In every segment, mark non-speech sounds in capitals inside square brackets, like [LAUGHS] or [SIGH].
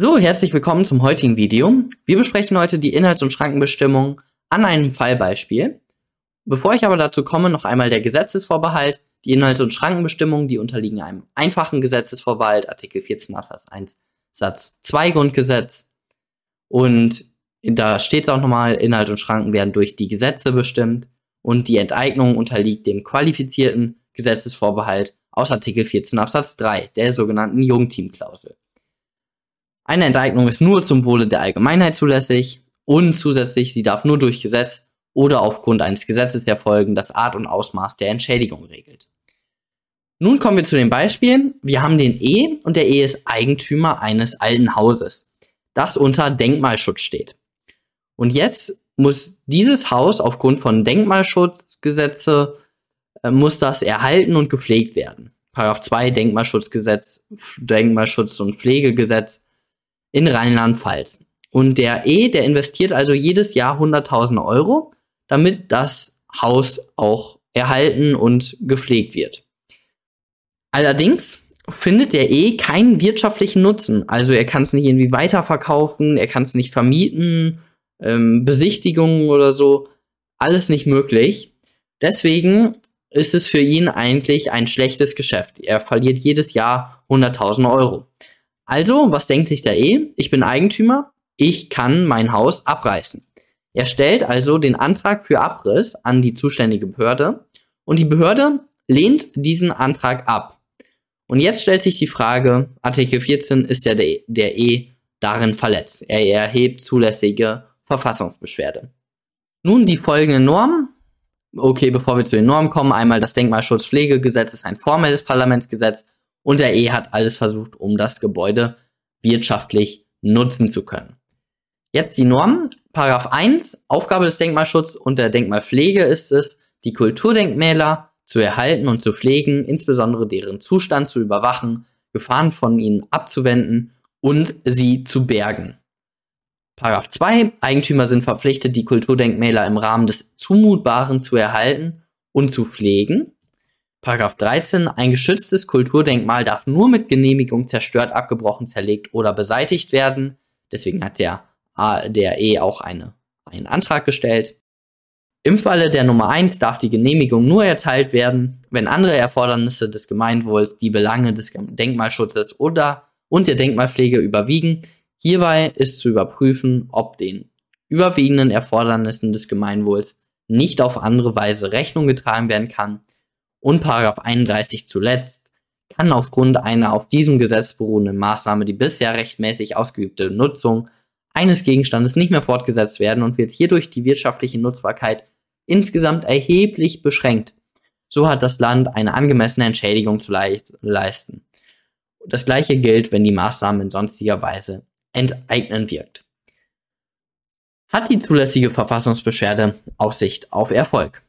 So, herzlich willkommen zum heutigen Video. Wir besprechen heute die Inhalts- und Schrankenbestimmung an einem Fallbeispiel. Bevor ich aber dazu komme, noch einmal der Gesetzesvorbehalt. Die Inhalts- und Schrankenbestimmungen, die unterliegen einem einfachen Gesetzesvorbehalt, Artikel 14 Absatz 1 Satz 2 Grundgesetz. Und da steht auch nochmal, Inhalt und Schranken werden durch die Gesetze bestimmt und die Enteignung unterliegt dem qualifizierten Gesetzesvorbehalt aus Artikel 14 Absatz 3, der sogenannten Jungteamklausel. Eine Enteignung ist nur zum Wohle der Allgemeinheit zulässig und zusätzlich, sie darf nur durch Gesetz oder aufgrund eines Gesetzes erfolgen, das Art und Ausmaß der Entschädigung regelt. Nun kommen wir zu den Beispielen. Wir haben den E und der E ist Eigentümer eines alten Hauses, das unter Denkmalschutz steht. Und jetzt muss dieses Haus aufgrund von Denkmalschutzgesetze äh, muss das erhalten und gepflegt werden. Paragraph 2 Denkmalschutzgesetz, Denkmalschutz und Pflegegesetz in Rheinland-Pfalz. Und der E, der investiert also jedes Jahr 100.000 Euro, damit das Haus auch erhalten und gepflegt wird. Allerdings findet der E keinen wirtschaftlichen Nutzen. Also er kann es nicht irgendwie weiterverkaufen, er kann es nicht vermieten, ähm, Besichtigungen oder so. Alles nicht möglich. Deswegen ist es für ihn eigentlich ein schlechtes Geschäft. Er verliert jedes Jahr 100.000 Euro. Also, was denkt sich der E? Ich bin Eigentümer, ich kann mein Haus abreißen. Er stellt also den Antrag für Abriss an die zuständige Behörde und die Behörde lehnt diesen Antrag ab. Und jetzt stellt sich die Frage, Artikel 14 ist ja der, der E darin verletzt. Er erhebt zulässige Verfassungsbeschwerde. Nun die folgenden Normen. Okay, bevor wir zu den Normen kommen, einmal das Denkmalschutzpflegegesetz ist ein formelles Parlamentsgesetz und der E hat alles versucht, um das Gebäude wirtschaftlich nutzen zu können. Jetzt die Normen. Paragraph 1. Aufgabe des Denkmalschutzes und der Denkmalpflege ist es, die Kulturdenkmäler zu erhalten und zu pflegen, insbesondere deren Zustand zu überwachen, Gefahren von ihnen abzuwenden und sie zu bergen. Paragraph 2. Eigentümer sind verpflichtet, die Kulturdenkmäler im Rahmen des Zumutbaren zu erhalten und zu pflegen. Paragraph 13. Ein geschütztes Kulturdenkmal darf nur mit Genehmigung zerstört, abgebrochen, zerlegt oder beseitigt werden. Deswegen hat der, der E auch eine, einen Antrag gestellt. Im Falle der Nummer 1 darf die Genehmigung nur erteilt werden, wenn andere Erfordernisse des Gemeinwohls, die Belange des Denkmalschutzes oder und der Denkmalpflege überwiegen. Hierbei ist zu überprüfen, ob den überwiegenden Erfordernissen des Gemeinwohls nicht auf andere Weise Rechnung getragen werden kann und Paragraph 31 zuletzt kann aufgrund einer auf diesem Gesetz beruhenden Maßnahme die bisher rechtmäßig ausgeübte Nutzung eines Gegenstandes nicht mehr fortgesetzt werden und wird hierdurch die wirtschaftliche Nutzbarkeit insgesamt erheblich beschränkt. So hat das Land eine angemessene Entschädigung zu leisten. Das gleiche gilt, wenn die Maßnahme in sonstiger Weise enteignen wirkt. Hat die zulässige Verfassungsbeschwerde Aussicht auf Erfolg?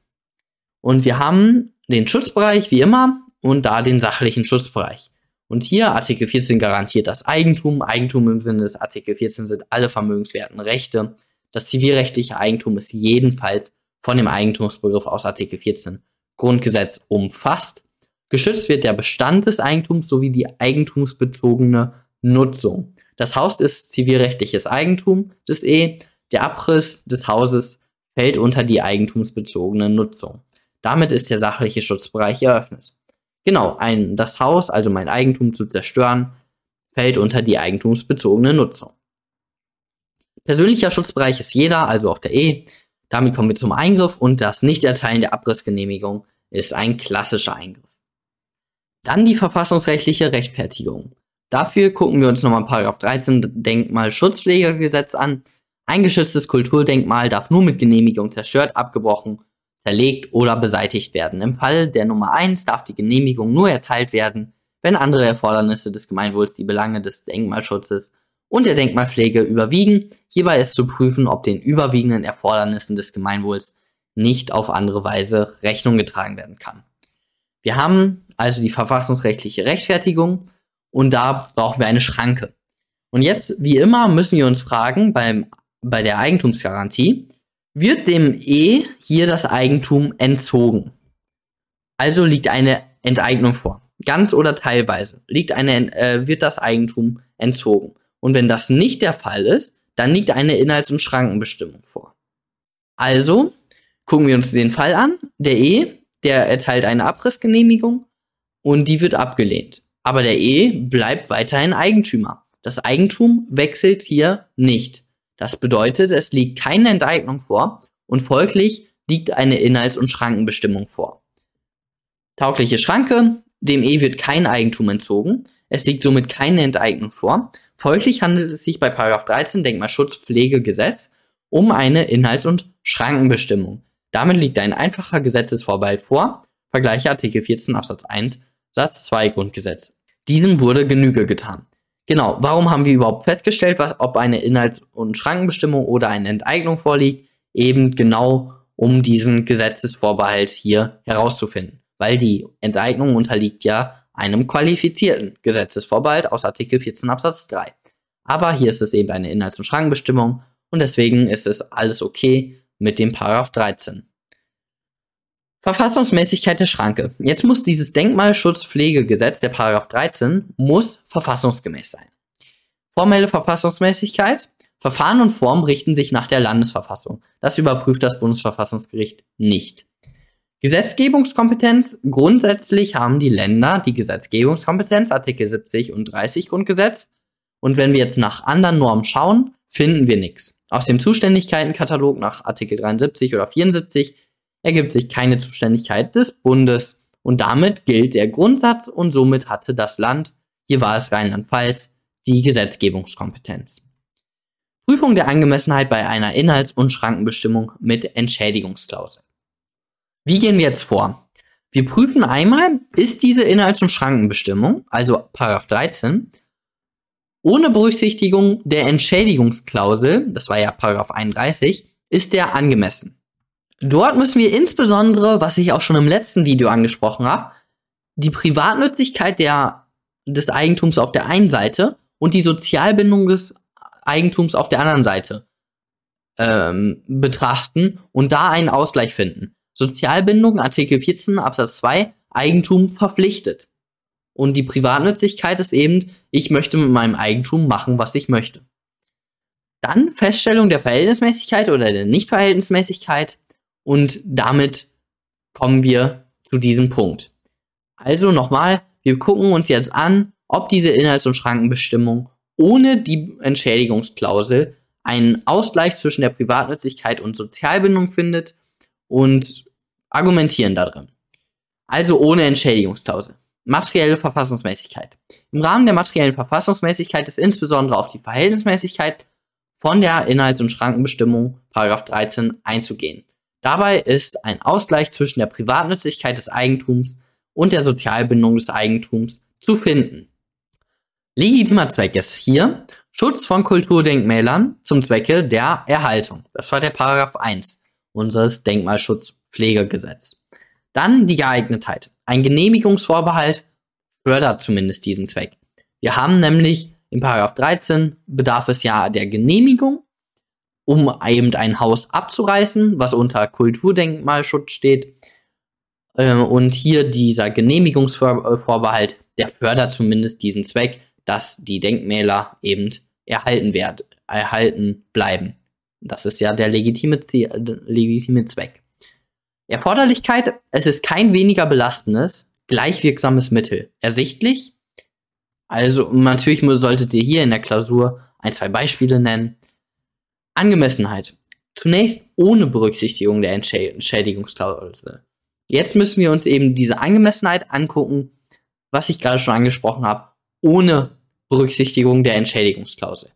Und wir haben den Schutzbereich wie immer und da den sachlichen Schutzbereich. Und hier Artikel 14 garantiert das Eigentum. Eigentum im Sinne des Artikel 14 sind alle vermögenswerten Rechte. Das zivilrechtliche Eigentum ist jedenfalls von dem Eigentumsbegriff aus Artikel 14 Grundgesetz umfasst. Geschützt wird der Bestand des Eigentums sowie die eigentumsbezogene Nutzung. Das Haus ist zivilrechtliches Eigentum des E. Der Abriss des Hauses fällt unter die eigentumsbezogene Nutzung. Damit ist der sachliche Schutzbereich eröffnet. Genau, ein, das Haus, also mein Eigentum zu zerstören, fällt unter die eigentumsbezogene Nutzung. Persönlicher Schutzbereich ist jeder, also auch der E. Damit kommen wir zum Eingriff und das Nichterteilen der Abrissgenehmigung ist ein klassischer Eingriff. Dann die verfassungsrechtliche Rechtfertigung. Dafür gucken wir uns nochmal Paragraph 13 Denkmalschutzpflegegesetz an. Ein geschütztes Kulturdenkmal darf nur mit Genehmigung zerstört, abgebrochen zerlegt oder beseitigt werden. Im Fall der Nummer 1 darf die Genehmigung nur erteilt werden, wenn andere Erfordernisse des Gemeinwohls die Belange des Denkmalschutzes und der Denkmalpflege überwiegen. Hierbei ist zu prüfen, ob den überwiegenden Erfordernissen des Gemeinwohls nicht auf andere Weise Rechnung getragen werden kann. Wir haben also die verfassungsrechtliche Rechtfertigung und da brauchen wir eine Schranke. Und jetzt, wie immer, müssen wir uns fragen beim, bei der Eigentumsgarantie, wird dem E hier das Eigentum entzogen. Also liegt eine Enteignung vor. Ganz oder teilweise liegt eine, äh, wird das Eigentum entzogen. Und wenn das nicht der Fall ist, dann liegt eine Inhalts- und Schrankenbestimmung vor. Also gucken wir uns den Fall an. Der E, der erteilt eine Abrissgenehmigung und die wird abgelehnt. Aber der E bleibt weiterhin Eigentümer. Das Eigentum wechselt hier nicht. Das bedeutet, es liegt keine Enteignung vor und folglich liegt eine Inhalts- und Schrankenbestimmung vor. Taugliche Schranke, dem E wird kein Eigentum entzogen, es liegt somit keine Enteignung vor. Folglich handelt es sich bei 13 Denkmalschutzpflegegesetz um eine Inhalts- und Schrankenbestimmung. Damit liegt ein einfacher Gesetzesvorbehalt vor, vergleiche Artikel 14 Absatz 1 Satz 2 Grundgesetz. Diesem wurde Genüge getan. Genau, warum haben wir überhaupt festgestellt, was, ob eine Inhalts- und Schrankenbestimmung oder eine Enteignung vorliegt? Eben genau, um diesen Gesetzesvorbehalt hier herauszufinden. Weil die Enteignung unterliegt ja einem qualifizierten Gesetzesvorbehalt aus Artikel 14 Absatz 3. Aber hier ist es eben eine Inhalts- und Schrankenbestimmung und deswegen ist es alles okay mit dem Paragraph 13. Verfassungsmäßigkeit der Schranke. Jetzt muss dieses Denkmalschutzpflegegesetz, der Paragraph 13, muss verfassungsgemäß sein. Formelle Verfassungsmäßigkeit. Verfahren und Form richten sich nach der Landesverfassung. Das überprüft das Bundesverfassungsgericht nicht. Gesetzgebungskompetenz. Grundsätzlich haben die Länder die Gesetzgebungskompetenz, Artikel 70 und 30 Grundgesetz. Und wenn wir jetzt nach anderen Normen schauen, finden wir nichts. Aus dem Zuständigkeitenkatalog nach Artikel 73 oder 74 ergibt sich keine Zuständigkeit des Bundes und damit gilt der Grundsatz und somit hatte das Land, hier war es Rheinland-Pfalz, die Gesetzgebungskompetenz. Prüfung der Angemessenheit bei einer Inhalts- und Schrankenbestimmung mit Entschädigungsklausel. Wie gehen wir jetzt vor? Wir prüfen einmal, ist diese Inhalts- und Schrankenbestimmung, also Paragraph 13, ohne Berücksichtigung der Entschädigungsklausel, das war ja Paragraph 31, ist der angemessen. Dort müssen wir insbesondere, was ich auch schon im letzten Video angesprochen habe, die Privatnützigkeit der, des Eigentums auf der einen Seite und die Sozialbindung des Eigentums auf der anderen Seite ähm, betrachten und da einen Ausgleich finden. Sozialbindung, Artikel 14 Absatz 2, Eigentum verpflichtet. Und die Privatnützigkeit ist eben, ich möchte mit meinem Eigentum machen, was ich möchte. Dann Feststellung der Verhältnismäßigkeit oder der Nichtverhältnismäßigkeit. Und damit kommen wir zu diesem Punkt. Also nochmal, wir gucken uns jetzt an, ob diese Inhalts- und Schrankenbestimmung ohne die Entschädigungsklausel einen Ausgleich zwischen der Privatnützigkeit und Sozialbindung findet und argumentieren darin. Also ohne Entschädigungsklausel. Materielle Verfassungsmäßigkeit. Im Rahmen der materiellen Verfassungsmäßigkeit ist insbesondere auf die Verhältnismäßigkeit von der Inhalts- und Schrankenbestimmung 13 einzugehen. Dabei ist ein Ausgleich zwischen der Privatnützigkeit des Eigentums und der Sozialbindung des Eigentums zu finden. Legitimer Zweck ist hier Schutz von Kulturdenkmälern zum Zwecke der Erhaltung. Das war der Paragraph 1 unseres Denkmalschutzpflegegesetz. Dann die Geeignetheit. Ein Genehmigungsvorbehalt fördert zumindest diesen Zweck. Wir haben nämlich im Paragraph 13 bedarf es ja der Genehmigung um eben ein Haus abzureißen, was unter Kulturdenkmalschutz steht. Äh, und hier dieser Genehmigungsvorbehalt, der fördert zumindest diesen Zweck, dass die Denkmäler eben erhalten werden, erhalten bleiben. Das ist ja der legitime, legitime Zweck. Erforderlichkeit, es ist kein weniger belastendes, gleichwirksames Mittel. Ersichtlich? Also natürlich solltet ihr hier in der Klausur ein, zwei Beispiele nennen. Angemessenheit. Zunächst ohne Berücksichtigung der Entschädigungsklausel. Jetzt müssen wir uns eben diese Angemessenheit angucken, was ich gerade schon angesprochen habe, ohne Berücksichtigung der Entschädigungsklausel.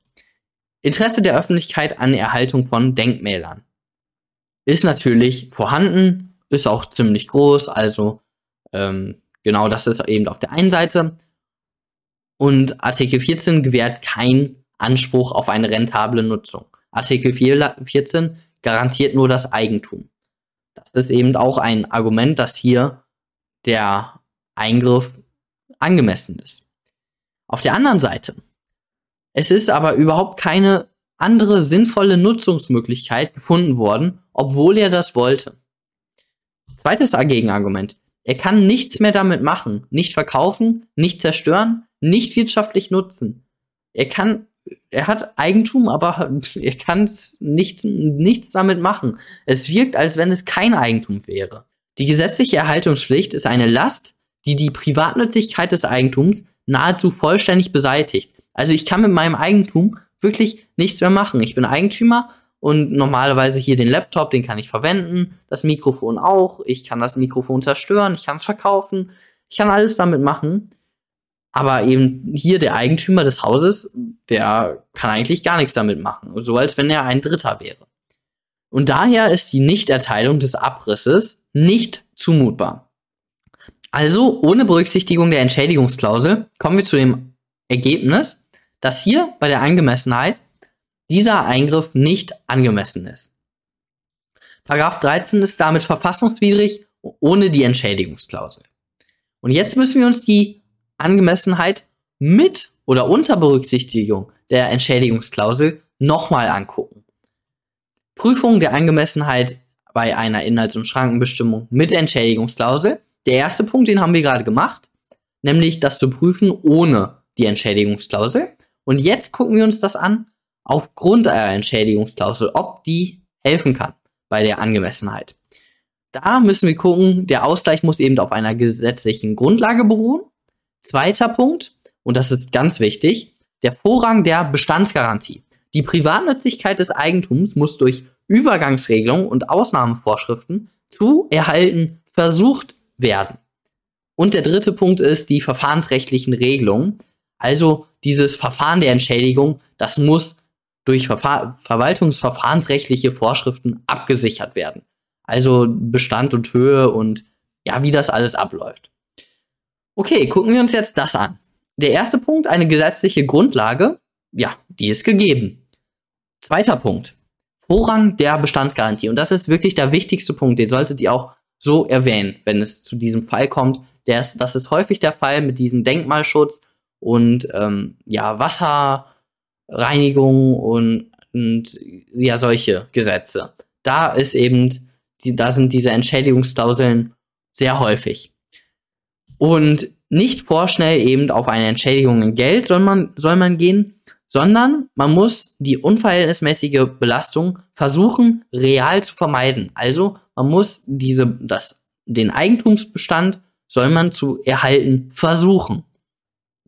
Interesse der Öffentlichkeit an Erhaltung von Denkmälern ist natürlich vorhanden, ist auch ziemlich groß, also ähm, genau das ist eben auf der einen Seite. Und Artikel 14 gewährt keinen Anspruch auf eine rentable Nutzung. Artikel 14 garantiert nur das Eigentum. Das ist eben auch ein Argument, dass hier der Eingriff angemessen ist. Auf der anderen Seite, es ist aber überhaupt keine andere sinnvolle Nutzungsmöglichkeit gefunden worden, obwohl er das wollte. Zweites Gegenargument. Er kann nichts mehr damit machen, nicht verkaufen, nicht zerstören, nicht wirtschaftlich nutzen. Er kann er hat Eigentum, aber [LAUGHS] er kann nichts, nichts damit machen. Es wirkt, als wenn es kein Eigentum wäre. Die gesetzliche Erhaltungspflicht ist eine Last, die die Privatnützigkeit des Eigentums nahezu vollständig beseitigt. Also ich kann mit meinem Eigentum wirklich nichts mehr machen. Ich bin Eigentümer und normalerweise hier den Laptop, den kann ich verwenden, das Mikrofon auch, ich kann das Mikrofon zerstören, ich kann es verkaufen, ich kann alles damit machen. Aber eben hier der Eigentümer des Hauses, der kann eigentlich gar nichts damit machen. So als wenn er ein Dritter wäre. Und daher ist die Nichterteilung des Abrisses nicht zumutbar. Also ohne Berücksichtigung der Entschädigungsklausel kommen wir zu dem Ergebnis, dass hier bei der Angemessenheit dieser Eingriff nicht angemessen ist. Paragraph 13 ist damit verfassungswidrig ohne die Entschädigungsklausel. Und jetzt müssen wir uns die Angemessenheit mit oder unter Berücksichtigung der Entschädigungsklausel nochmal angucken. Prüfung der Angemessenheit bei einer Inhalts- und Schrankenbestimmung mit Entschädigungsklausel. Der erste Punkt, den haben wir gerade gemacht, nämlich das zu prüfen ohne die Entschädigungsklausel. Und jetzt gucken wir uns das an aufgrund einer Entschädigungsklausel, ob die helfen kann bei der Angemessenheit. Da müssen wir gucken, der Ausgleich muss eben auf einer gesetzlichen Grundlage beruhen. Zweiter Punkt, und das ist ganz wichtig, der Vorrang der Bestandsgarantie. Die Privatnützigkeit des Eigentums muss durch Übergangsregelungen und Ausnahmevorschriften zu erhalten versucht werden. Und der dritte Punkt ist die verfahrensrechtlichen Regelungen. Also dieses Verfahren der Entschädigung, das muss durch Verfahr verwaltungsverfahrensrechtliche Vorschriften abgesichert werden. Also Bestand und Höhe und ja, wie das alles abläuft. Okay, gucken wir uns jetzt das an. Der erste Punkt, eine gesetzliche Grundlage, ja, die ist gegeben. Zweiter Punkt, Vorrang der Bestandsgarantie. Und das ist wirklich der wichtigste Punkt, den solltet ihr auch so erwähnen, wenn es zu diesem Fall kommt. Ist, das ist häufig der Fall mit diesem Denkmalschutz und ähm, ja, Wasserreinigung und, und ja, solche Gesetze. Da ist eben, die, da sind diese Entschädigungsklauseln sehr häufig. Und nicht vorschnell eben auf eine Entschädigung in Geld soll man, soll man gehen, sondern man muss die unverhältnismäßige Belastung versuchen, real zu vermeiden. Also man muss diese, das, den Eigentumsbestand soll man zu erhalten versuchen.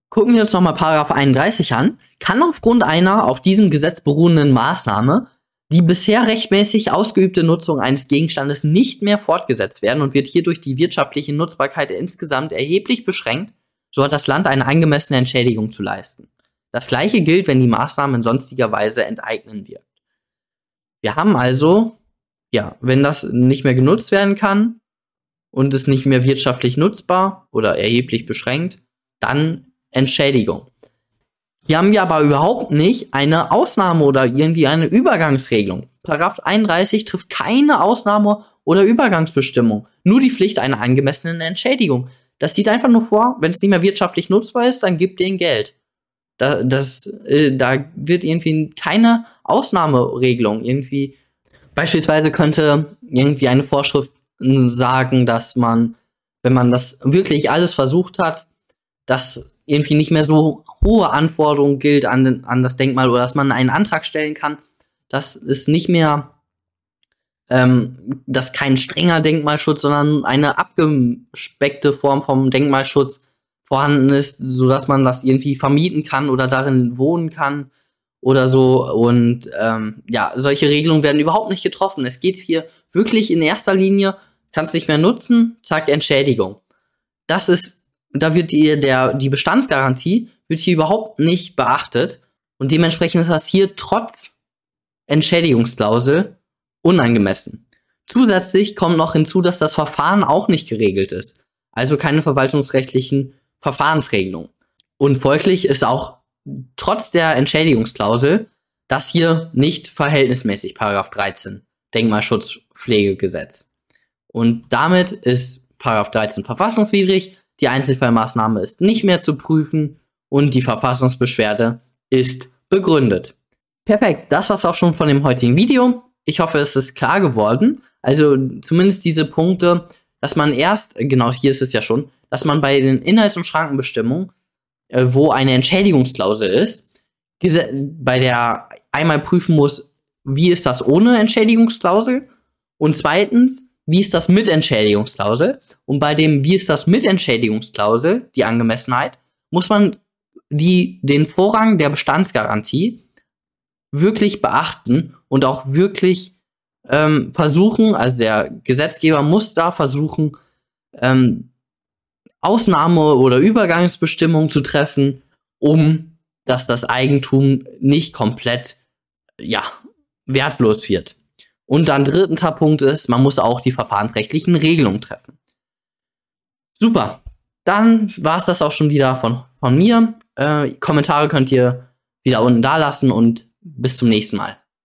Gucken wir uns nochmal Paragraph 31 an. Kann aufgrund einer auf diesem Gesetz beruhenden Maßnahme die bisher rechtmäßig ausgeübte Nutzung eines Gegenstandes nicht mehr fortgesetzt werden und wird hierdurch die wirtschaftliche Nutzbarkeit insgesamt erheblich beschränkt, so hat das Land eine angemessene Entschädigung zu leisten. Das gleiche gilt, wenn die Maßnahme in sonstiger Weise enteignen wird. Wir haben also, ja, wenn das nicht mehr genutzt werden kann und es nicht mehr wirtschaftlich nutzbar oder erheblich beschränkt, dann Entschädigung. Hier haben wir aber überhaupt nicht eine Ausnahme oder irgendwie eine Übergangsregelung. Paragraph 31 trifft keine Ausnahme oder Übergangsbestimmung, nur die Pflicht einer angemessenen Entschädigung. Das sieht einfach nur vor, wenn es nicht mehr wirtschaftlich nutzbar ist, dann gibt ihnen Geld. Da, das, äh, da wird irgendwie keine Ausnahmeregelung. Irgendwie, beispielsweise könnte irgendwie eine Vorschrift sagen, dass man, wenn man das wirklich alles versucht hat, dass irgendwie nicht mehr so hohe Anforderungen gilt an, den, an das Denkmal oder dass man einen Antrag stellen kann, dass es nicht mehr, ähm, dass kein strenger Denkmalschutz, sondern eine abgespeckte Form vom Denkmalschutz vorhanden ist, so dass man das irgendwie vermieten kann oder darin wohnen kann oder so. Und ähm, ja, solche Regelungen werden überhaupt nicht getroffen. Es geht hier wirklich in erster Linie, kannst nicht mehr nutzen, zack, Entschädigung. Das ist da wird die, der, die Bestandsgarantie wird hier überhaupt nicht beachtet. Und dementsprechend ist das hier trotz Entschädigungsklausel unangemessen. Zusätzlich kommt noch hinzu, dass das Verfahren auch nicht geregelt ist. Also keine verwaltungsrechtlichen Verfahrensregelungen. Und folglich ist auch trotz der Entschädigungsklausel das hier nicht verhältnismäßig, Paragraph 13 Denkmalschutzpflegegesetz. Und damit ist Paragraph 13 verfassungswidrig, die Einzelfallmaßnahme ist nicht mehr zu prüfen und die Verfassungsbeschwerde ist begründet. Perfekt, das war's auch schon von dem heutigen Video. Ich hoffe, es ist klar geworden. Also zumindest diese Punkte, dass man erst, genau hier ist es ja schon, dass man bei den Inhalts- und Schrankenbestimmungen, äh, wo eine Entschädigungsklausel ist, bei der einmal prüfen muss, wie ist das ohne Entschädigungsklausel? Und zweitens, wie ist das mit Entschädigungsklausel? Und bei dem, wie ist das mit Entschädigungsklausel, die Angemessenheit, muss man die, den Vorrang der Bestandsgarantie wirklich beachten und auch wirklich ähm, versuchen, also der Gesetzgeber muss da versuchen, ähm, Ausnahme- oder Übergangsbestimmungen zu treffen, um dass das Eigentum nicht komplett ja, wertlos wird. Und dann dritter Punkt ist, man muss auch die verfahrensrechtlichen Regelungen treffen. Super. Dann war es das auch schon wieder von, von mir. Äh, Kommentare könnt ihr wieder unten da lassen und bis zum nächsten Mal.